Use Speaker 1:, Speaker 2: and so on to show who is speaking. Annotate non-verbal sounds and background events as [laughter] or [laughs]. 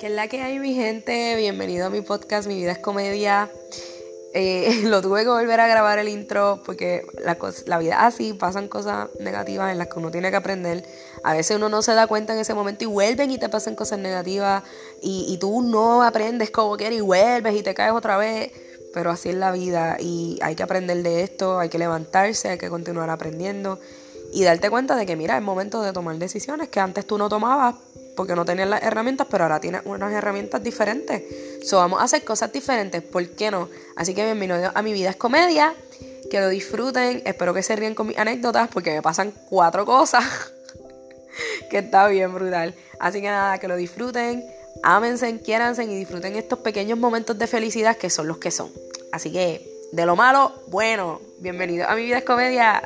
Speaker 1: ¿Qué es la que hay, mi gente? Bienvenido a mi podcast, Mi Vida es Comedia. Eh, [laughs] lo tuve que volver a grabar el intro porque la, la vida así, pasan cosas negativas en las que uno tiene que aprender. A veces uno no se da cuenta en ese momento y vuelven y te pasan cosas negativas y, y tú no aprendes como quieres y vuelves y te caes otra vez. Pero así es la vida y hay que aprender de esto, hay que levantarse, hay que continuar aprendiendo y darte cuenta de que, mira, es momento de tomar decisiones que antes tú no tomabas porque no tenías las herramientas, pero ahora tienes unas herramientas diferentes. So, vamos a hacer cosas diferentes, ¿por qué no? Así que bienvenidos a Mi Vida es Comedia, que lo disfruten, espero que se ríen con mis anécdotas, porque me pasan cuatro cosas, [laughs] que está bien brutal. Así que nada, que lo disfruten, ámense, quiéranse y disfruten estos pequeños momentos de felicidad que son los que son. Así que, de lo malo, bueno, bienvenidos a Mi Vida es Comedia.